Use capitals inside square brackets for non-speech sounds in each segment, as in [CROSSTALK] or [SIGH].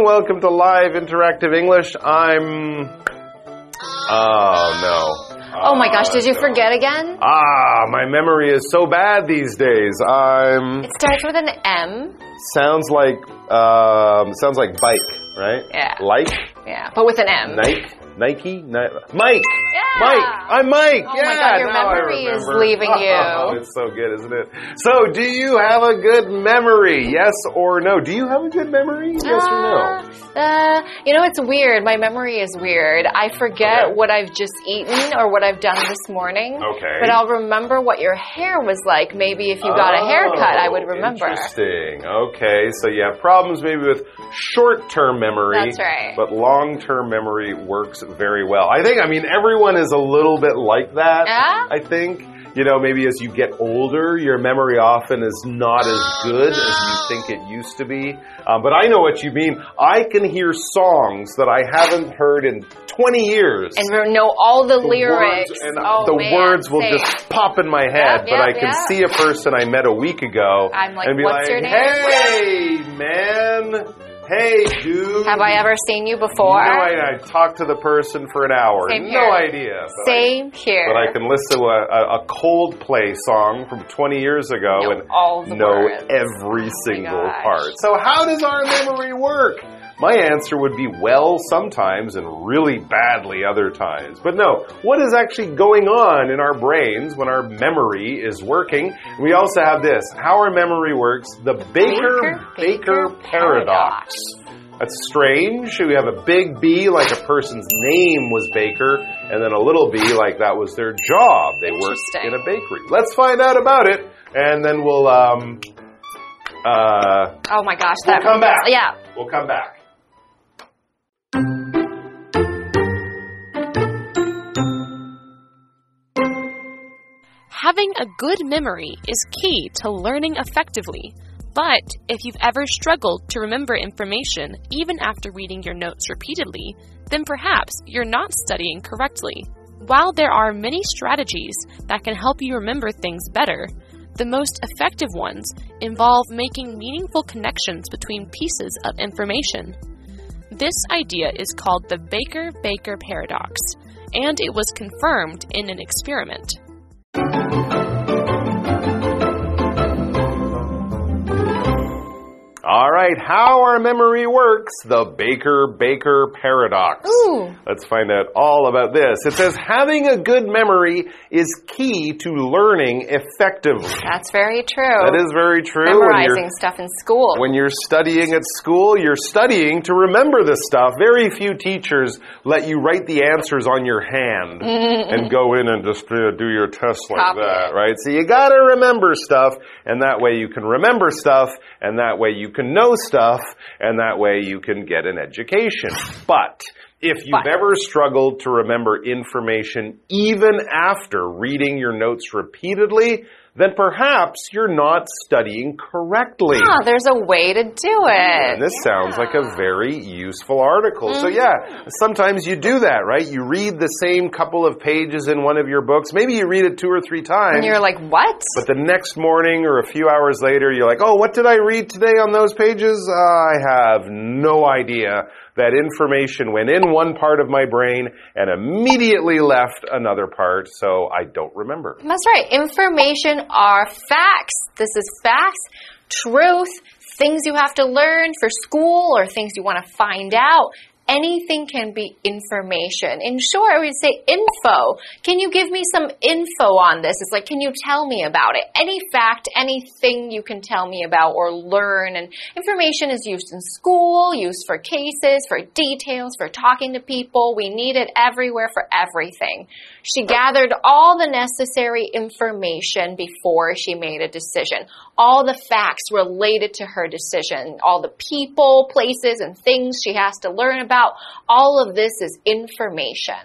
everyone. Welcome to Live Interactive English. I'm. Oh, no. Oh my gosh, did you forget again? Ah, my memory is so bad these days. I'm. It starts with an M. Sounds like. Um, sounds like bike, right? Yeah. Like? Yeah, but with an M. Nike? Nike? Ni Mike! Yeah. Mike! I'm Mike! Oh yeah, my God, your memory is leaving you. Oh, [LAUGHS] it's so good, isn't it? So, do you have a good memory? Yes or no? Do you have a good memory? Yes or no? Uh, you know, it's weird. My memory is weird. I forget Okay. what I've just eaten or what I've done this morning. Okay. But I'll remember what your hair was like. Maybe if you got a haircut, I would Oh, remember. Interesting. Okay, so you have problems maybe with short-term memory. That's right. But long-term memory works very well. I think. I mean, everyone is a little bit like that. Yeah? I think. You know, maybe as you get older, your memory often is not as good as you think it used to be. Um, but I know what you mean. I can hear songs that I haven't heard in 20 years. And know all the, the lyrics. words, and oh, the man, words will just pop in my head. Yep, but I can yep. see a person I met a week ago I'm like, and be "What's like, your name?" "Hey, man, hey, dude." Have I ever seen you before? No idea. I talked to the person for an hour. Same no here. idea. But I- Same here. but I can listen to a, a, Coldplay song from 20 years ago Know and all know words. Oh every single gosh. part. So, how does our memory work? My answer would be well sometimes and really badly other times. But no, what is actually going on in our brains when our memory is working? We also have this how our memory works the Baker Baker- Baker Baker paradox. That's strange. We have a big B like a person's name was Baker, and then a little b like that was their job. They worked in a bakery. Let's find out about it, and then we'll um uh oh my gosh, we'll that come back. Yeah. We'll come back. Having a good memory is key to learning effectively. But if you've ever struggled to remember information even after reading your notes repeatedly, then perhaps you're not studying correctly. While there are many strategies that can help you remember things better, the most effective ones involve making meaningful connections between pieces of information. This idea is called the Baker Baker paradox, and it was confirmed in an experiment. Thank you. All right, how our memory works, the Baker Baker paradox. Ooh. Let's find out all about this. It says having a good memory is key to learning effectively. That's very true. That is very true. Memorizing stuff in school. when you're studying at school, you're studying to remember this stuff. Very few teachers let you write the answers on your hand [LAUGHS] and go in and just uh, do your test like Copy that, it. right? So you gotta remember stuff, and that way you can remember stuff, and that way you can know stuff, and that way you can get an education. But if you've But. ever struggled to remember information even after reading your notes repeatedly, then perhaps you're not studying correctly. Ah, there's a way to do it. And this sounds like a very useful article. So, yeah, sometimes you do that, right? You read the same couple of pages in one of your books. Maybe you read it two or three times. and you're like, what? but the next morning or a few hours later, you're like, oh, what did I read today on those pages? I have no idea. That information went in one part of my brain and immediately left another part, so I don't remember. That's right. Information are facts. This is facts, truth, things you have to learn for school or things you want to find out. Anything can be information. In short, we say info. Can you give me some info on this? It's like, can you tell me about it? Any fact, anything you can tell me about or learn. And information is used in school, used for cases, for details, for talking to people. We need it everywhere for everything. She gathered all the necessary information before she made a decision. All the facts related to her decision, all the people, places, and things she has to learn about. All of this is information.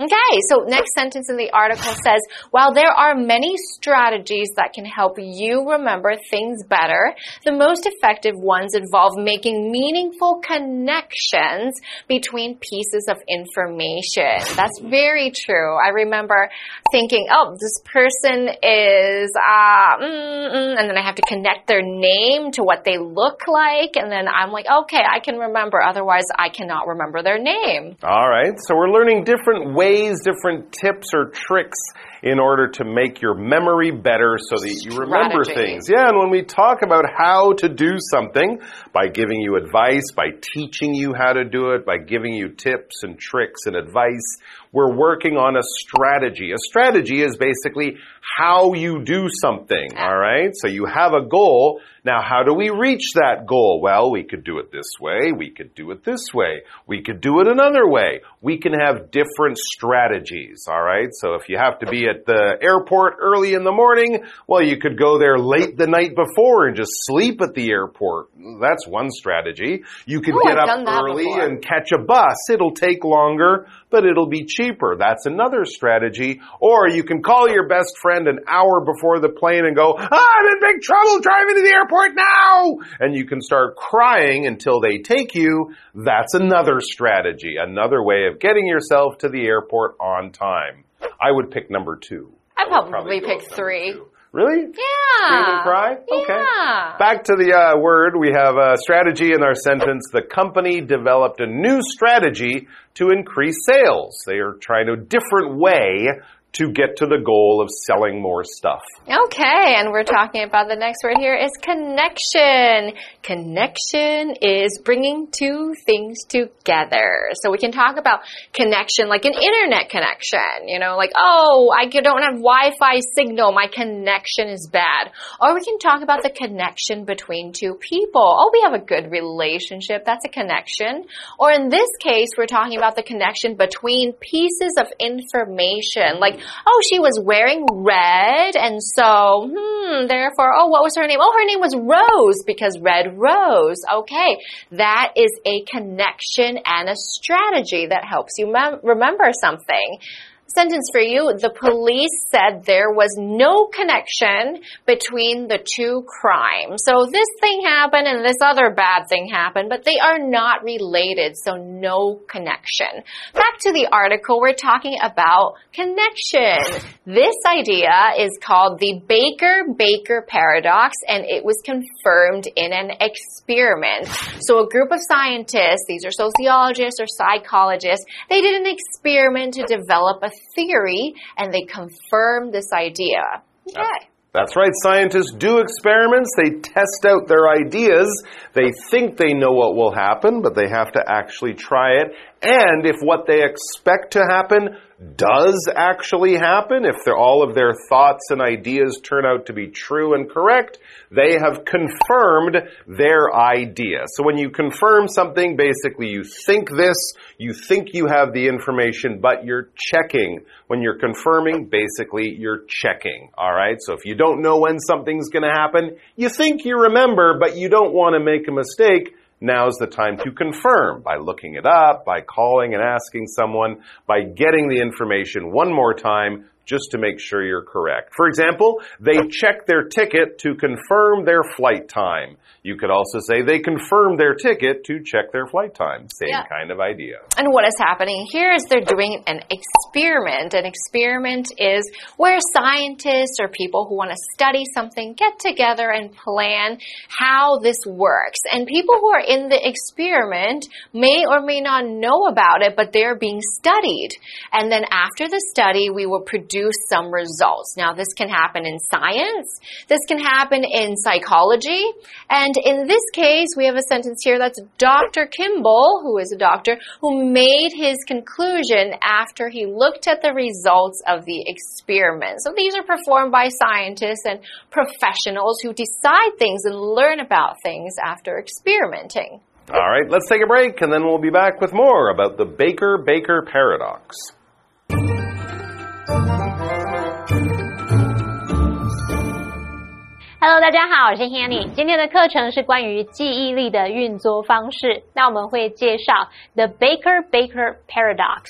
Okay, so next sentence in the article says, while there are many strategies that can help you remember things better, the most effective ones involve making meaningful connections between pieces of information. That's very true. I remember thinking, oh, this person is, uh, mm, mm, and then I have to connect their name to what they look like, and then I'm like, okay, I can remember, otherwise I cannot remember their name. All right, so we're learning different ways different tips or tricks in order to make your memory better so that you remember Strategy. things. Yeah, and when we talk about how to do something by giving you advice, by teaching you how to do it, by giving you tips and tricks and advice, we're working on a strategy. A strategy is basically how you do something, all right? So you have a goal. Now, how do we reach that goal? Well, we could do it this way. We could do it this way. We could do it another way. We can have different strategies, all right? So if you have to be at the airport early in the morning, well, you could go there late the night before and just sleep at the airport. That's one strategy. You could Oh, get I've up early before. and catch a bus. It'll take longer, but it'll be cheaper. That's another strategy. Or you can call your best friend an hour before the plane and go, ah, I'm in big trouble driving to the airport now! And you can start crying until they take you. That's another strategy, another way of getting yourself to the airport on time. I would pick number two. I'd I would probably pick three. two. Really? Yeah. Scream and cry? Okay. Yeah. Back to the uh, word, we have a strategy in our sentence. The company developed a new strategy to increase sales. They are trying a different way to get to the goal of selling more stuff. Okay, and we're talking about the next word here is connection. Connection is bringing two things together. So we can talk about connection like an internet connection, you know, like, oh, I don't have Wi-Fi signal, my connection is bad. Or we can talk about the connection between two people. Oh, we have a good relationship, that's a connection. Or in this case, we're talking about the connection between pieces of information, like oh, she was wearing red, and so, hmm, therefore, oh, what was her name? Oh, her name was Rose because red rose. Okay, that is a connection and a strategy that helps you mem remember something. Sentence for you. The police said there was no connection between the two crimes. So this thing happened and this other bad thing happened, but they are not related, so no connection. Back to the article, we're talking about connection. This idea is called the Baker-Baker paradox and it was confirmed in an experiment. So a group of scientists, these are sociologists or psychologists, they did an experiment to develop a theory and they confirm this idea. Okay. That's right. Scientists do experiments. They test out their ideas. They think they know what will happen, but they have to actually try it. And if what they expect to happen does actually happen, if all of their thoughts and ideas turn out to be true and correct, they have confirmed their idea. So when you confirm something, basically you think this, you think you have the information, but you're checking. When you're confirming, basically you're checking. Alright? So if you don't know when something's gonna happen, you think you remember, but you don't want to make a mistake, now's the time to confirm by looking it up, by calling and asking someone, by getting the information one more time just to make sure you're correct. For example, they check their ticket to confirm their flight time. You could also say they confirmed their ticket to check their flight time. Same Yeah. kind of idea. And what is happening here is they're doing an experiment. An experiment is where scientists or people who want to study something get together and plan how this works. And people who are in the experiment may or may not know about it, but they're being studied. And then after the study, we will produce some results. Now, this can happen in science. This can happen in psychology. And in this case, we have a sentence here that's Dr. Kimball, who is a doctor, who made his conclusion after he looked at the results of the experiment. So these are performed by scientists and professionals who decide things and learn about things after experimenting. All right, let's take a break and then we'll be back with more about the Baker Baker paradox. Hello，大家好，我是 Hanny。今天的课程是关于记忆力的运作方式。那我们会介绍 The Baker-Baker Paradox，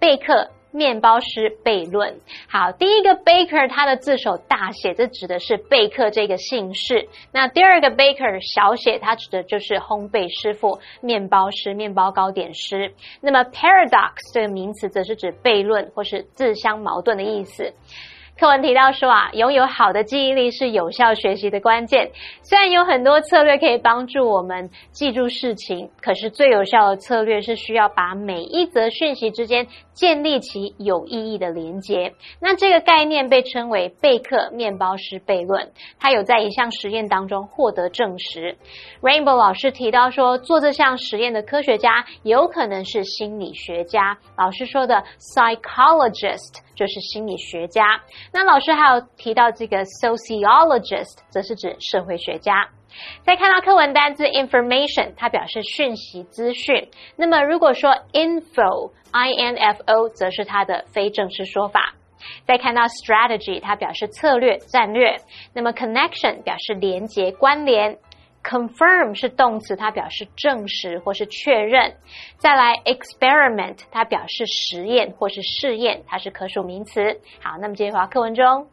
贝克面包师悖论。好，第一个 baker 他的字首大写，这指的是贝克这个姓氏。那第二个 baker 小写，它指的就是烘焙师傅、面包师、面包糕点师。那么 paradox 这个名词则是指悖论或是自相矛盾的意思。课文提到说啊，拥有好的记忆力是有效学习的关键。虽然有很多策略可以帮助我们记住事情，可是最有效的策略是需要把每一则讯息之间建立起有意义的连接。那这个概念被称为贝克面包师悖论，它有在一项实验当中获得证实。Rainbow 老师提到说，做这项实验的科学家有可能是心理学家。老师说的 psychologist 就是心理学家。那老师还有提到这个 sociologist，则是指社会学家。再看到课文单字 information，它表示讯息、资讯。那么如果说 info，i n f o，则是它的非正式说法。再看到 strategy，它表示策略、战略。那么 connection 表示连接、关联。Confirm 是动词，它表示证实或是确认。再来，experiment 它表示实验或是试验，它是可数名词。好，那么接下来课文中。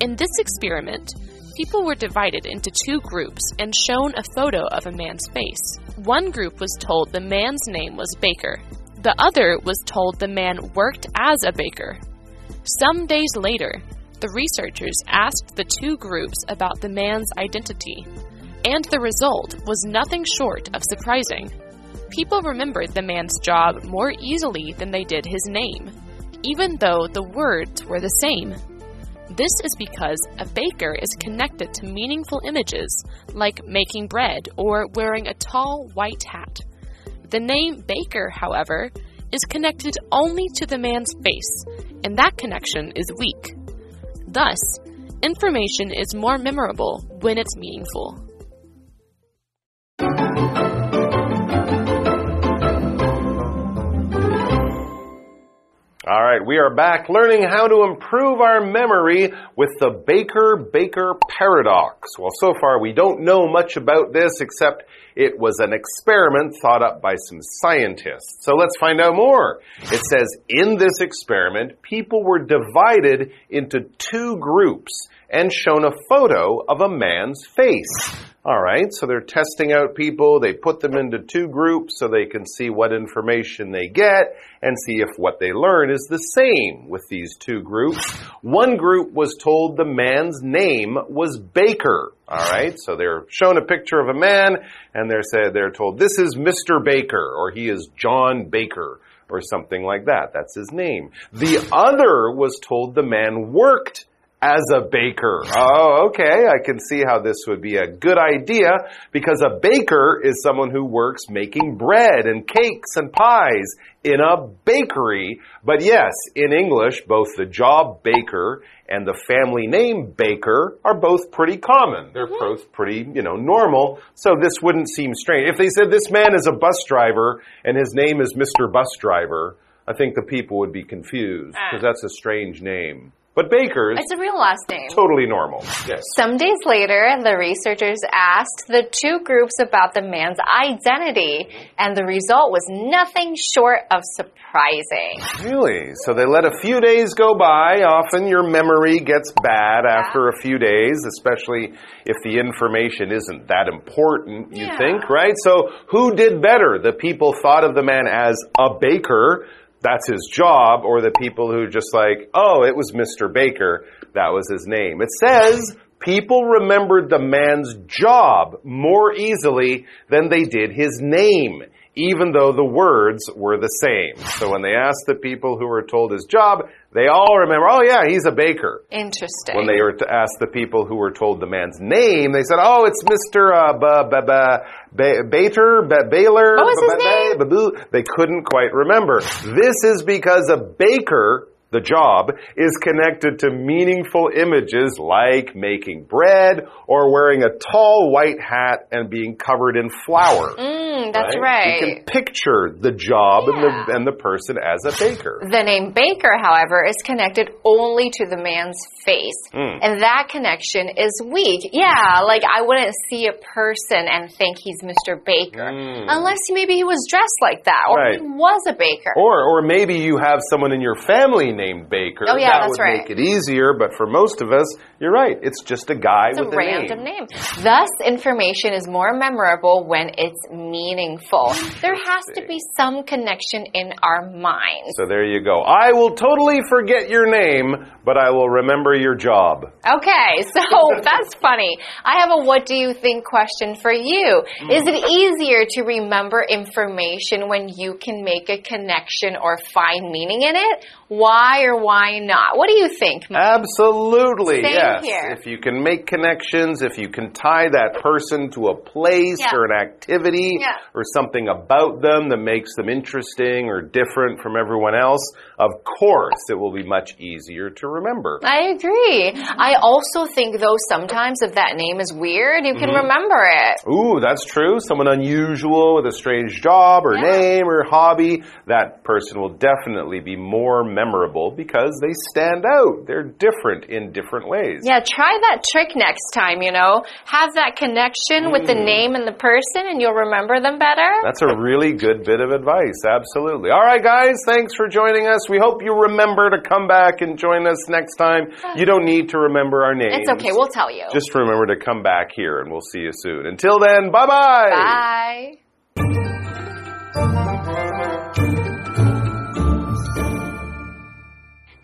In this experiment, people were divided into two groups and shown a photo of a man's face. One group was told the man's name was Baker. The other was told the man worked as a baker. Some days later, the researchers asked the two groups about the man's identity, and the result was nothing short of surprising. People remembered the man's job more easily than they did his name, even though the words were the same. This is because a baker is connected to meaningful images like making bread or wearing a tall white hat. The name Baker, however, is connected only to the man's face, and that connection is weak. Thus, information is more memorable when it's meaningful. Right, we are back learning how to improve our memory with the Baker Baker paradox. Well, so far we don't know much about this except it was an experiment thought up by some scientists. So let's find out more. It says in this experiment, people were divided into two groups and shown a photo of a man's face. All right, so they're testing out people. They put them into two groups so they can see what information they get and see if what they learn is the same with these two groups. One group was told the man's name was Baker. All right, so they're shown a picture of a man and they're said they're told this is Mr. Baker or he is John Baker or something like that. That's his name. The other was told the man worked as a baker. Oh, okay. I can see how this would be a good idea because a baker is someone who works making bread and cakes and pies in a bakery. But yes, in English, both the job baker and the family name baker are both pretty common. They're Mm-hmm. both pretty, you know, normal. So this wouldn't seem strange. If they said this man is a bus driver and his name is Mr. Bus Driver, I think the people would be confused because that's a strange name. But bakers, It's a real last name. totally normal. Yes. Some days later, the researchers asked the two groups about the man's identity, and the result was nothing short of surprising. Really? So they let a few days go by. Often your memory gets bad after a few days, especially if the information isn't that important, you Yeah. think, right? So who did better? The people thought of the man as a baker. That's his job, or the people who just like, oh, it was Mr. Baker. That was his name. It says people remembered the man's job more easily than they did his name even though the words were the same. So when they asked the people who were told his job, they all remember, oh yeah, he's a baker. Interesting. When they were to ask the people who were told the man's name, they said, oh, it's Mr. Uh, ba, ba, ba, ba, Bater, ba, Baylor. What was his ba, name? ba. They couldn't quite remember. This is because a baker the job, is connected to meaningful images like making bread or wearing a tall white hat and being covered in flour. Mm, that's right. You can picture the job and, the, and the person as a baker. The name Baker, however, is connected only to the man's face. Hmm. And that connection is weak. Yeah, like I wouldn't see a person and think he's Mr. Baker. Unless maybe he was dressed like that or. Right. he was a baker. Or, or maybe you have someone in your family named Baker. Oh, yeah, that that's would right. make it easier. But for most of us, you're right. It's just a guy It's a with a random name. name. Thus, information is more memorable when it's meaningful. There has to be some connection in our minds. So there you go. I will totally forget your name, but I will remember your job. Okay, [LAUGHS] so that's funny. I have a what do you think question for you. Hmm. Is it easier to remember information when you can make a connection or find meaning in it? Why or why not? What do you think? Mike? Absolutely, Same yes. here. If you can make connections, if you can tie that person to a place Yeah. or an activity Yeah. or something about them that makes them interesting or different from everyone else, of course it will be much easier to remember. I agree. I also think though sometimes if that name is weird, you can mm-hmm. remember it. Ooh, that's true. Someone unusual with a strange job or Yeah. name or hobby, that person will definitely be more memorable because they stand out. They're different in different ways. Yeah, try that trick next time, you know. Have that connection with the mm. name and the person and you'll remember them better. That's a really good bit of advice. Absolutely. All right, guys, thanks for joining us. We hope you remember to come back and join us next time. You don't need to remember our names. It's okay, we'll tell you. Just remember to come back here and we'll see you soon. Until then, bye bye. Bye.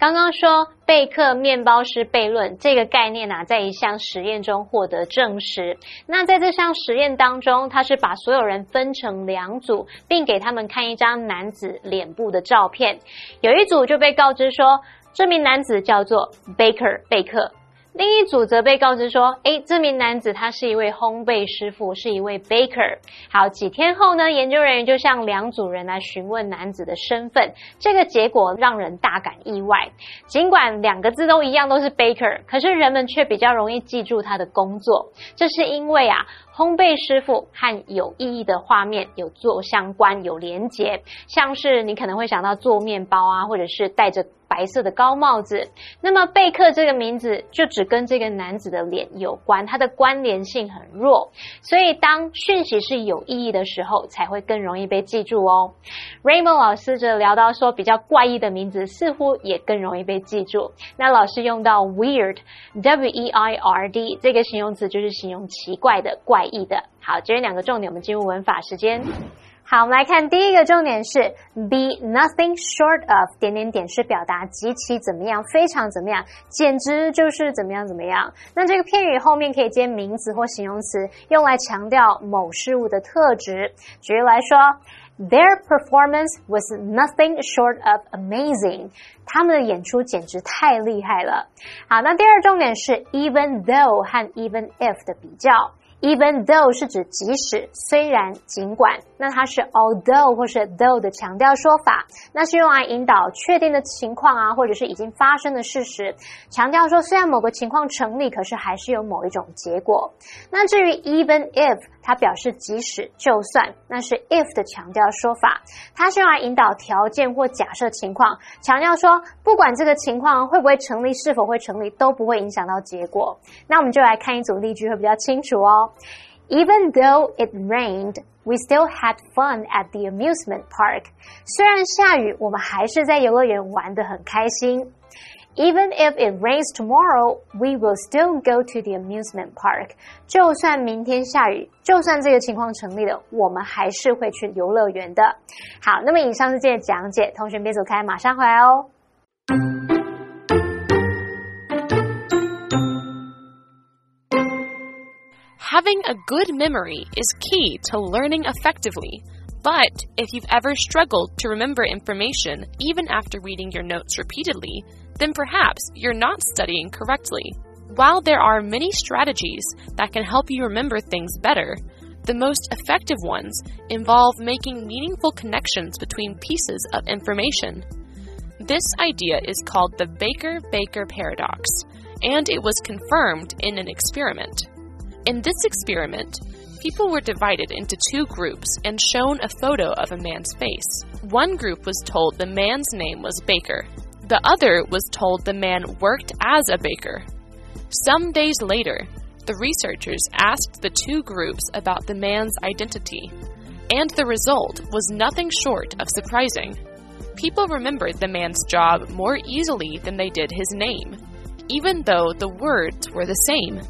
刚刚说 贝克面包师悖论这个概念啊，在一项实验中获得证实。那在这项实验当中，他是把所有人分成两组，并给他们看一张男子脸部的照片。有一组就被告知说，这名男子叫做 Baker 贝克。另一组则被告知说，诶，这名男子他是一位烘焙师傅，是一位 baker。好，几天后呢，研究人员就向两组人来询问男子的身份，这个结果让人大感意外。尽管两个字都一样，都是 baker，可是人们却比较容易记住他的工作，这是因为啊，烘焙师傅和有意义的画面有做相关、有连结，像是你可能会想到做面包啊，或者是戴着白色的高帽子。那么贝克这个名字就只跟这个男子的脸有关，它的关联性很弱，所以当讯息是有意义的时候，才会更容易被记住哦。Raymond 老师则聊到说，比较怪异的名字似乎也更容易被记住。那老师用到 weird，w e i r d 这个形容词就是形容奇怪的、怪异的。好，这两个重点，我们进入文法时间。好，我们来看第一个重点是 be nothing short of 点点点是表达极其怎么样，非常怎么样，简直就是怎么样怎么样。那这个片语后面可以接名词或形容词，用来强调某事物的特质。举例来说，Their performance was nothing short of amazing。他们的演出简直太厉害了。好，那第二重点是 even though 和 even if 的比较。Even though 是指即使、虽然、尽管，那它是 although 或是 though 的强调说法，那是用来引导确定的情况啊，或者是已经发生的事实，强调说虽然某个情况成立，可是还是有某一种结果。那至于 even if，它表示即使、就算，那是 if 的强调说法，它是用来引导条件或假设情况，强调说不管这个情况会不会成立，是否会成立，都不会影响到结果。那我们就来看一组例句会比较清楚哦。Even though it rained, we still had fun at the amusement park. 虽然下雨，我们还是在游乐园玩得很开心。Even if it rains tomorrow, we will still go to the amusement park. 就算明天下雨，就算这个情况成立了，我们还是会去游乐园的。好，那么以上是今天的讲解，同学别走开，马上回来哦。 Having a good memory is key to learning effectively. But if you've ever struggled to remember information even after reading your notes repeatedly, then perhaps you're not studying correctly. While there are many strategies that can help you remember things better, the most effective ones involve making meaningful connections between pieces of information. This idea is called the Baker Baker paradox, and it was confirmed in an experiment. In this experiment, people were divided into two groups and shown a photo of a man's face. One group was told the man's name was Baker, the other was told the man worked as a baker. Some days later, the researchers asked the two groups about the man's identity, and the result was nothing short of surprising. People remembered the man's job more easily than they did his name, even though the words were the same.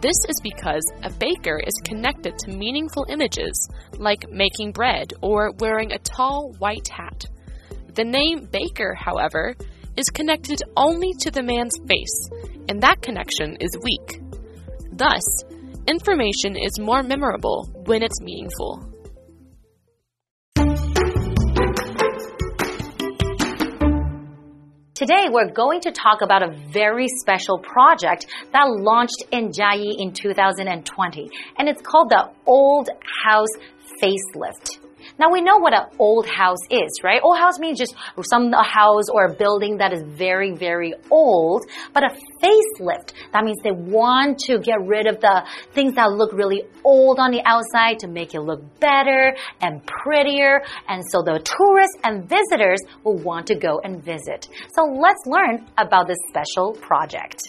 This is because a baker is connected to meaningful images like making bread or wearing a tall white hat. The name Baker, however, is connected only to the man's face, and that connection is weak. Thus, information is more memorable when it's meaningful. Today, we're going to talk about a very special project that launched in Jiayi in 2020, and it's called the Old House Facelift. Now we know what an old house is, right? Old house means just some house or a building that is very, very old. But a facelift, that means they want to get rid of the things that look really old on the outside to make it look better and prettier. And so the tourists and visitors will want to go and visit. So let's learn about this special project.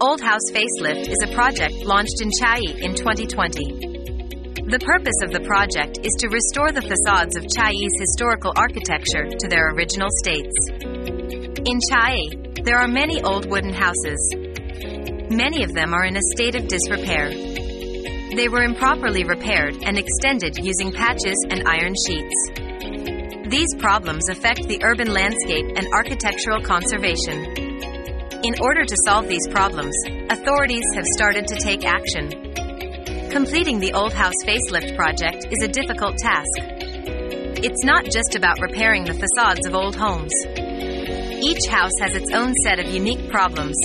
Old House Facelift is a project launched in Chiayi in 2020. The purpose of the project is to restore the facades of Chiayi's historical architecture to their original states. In Chiayi, there are many old wooden houses. Many of them are in a state of disrepair. They were improperly repaired and extended using patches and iron sheets. These problems affect the urban landscape and architectural conservation. In order to solve these problems, authorities have started to take action. Completing the Old House Facelift project is a difficult task. It's not just about repairing the facades of old homes. Each house has its own set of unique problems.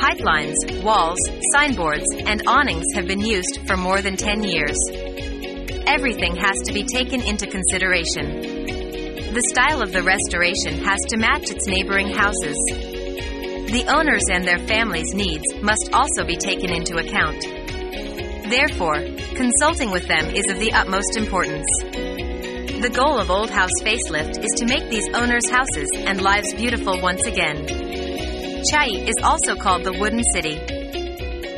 Pipelines, walls, signboards, and awnings have been used for more than 10 years. Everything has to be taken into consideration. The style of the restoration has to match its neighboring houses. The owners and their families' needs must also be taken into account. Therefore, consulting with them is of the utmost importance. The goal of Old House Facelift is to make these owners' houses and lives beautiful once again. Chiayi is also called the Wooden City.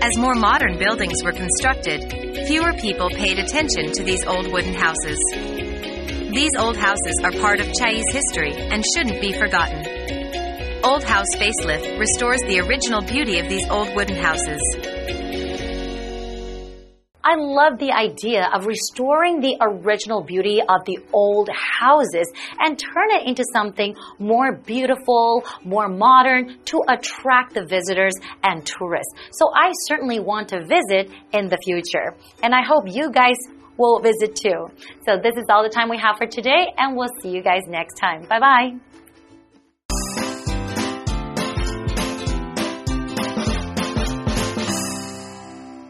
As more modern buildings were constructed, fewer people paid attention to these old wooden houses. These old houses are part of Chiayi's history and shouldn't be forgotten. Old House Facelift restores the original beauty of these old wooden houses. I love the idea of restoring the original beauty of the old houses and turn it into something more beautiful, more modern to attract the visitors and tourists. So I certainly want to visit in the future. And I hope you guys will visit too. So this is all the time we have for today and we'll see you guys next time. Bye bye.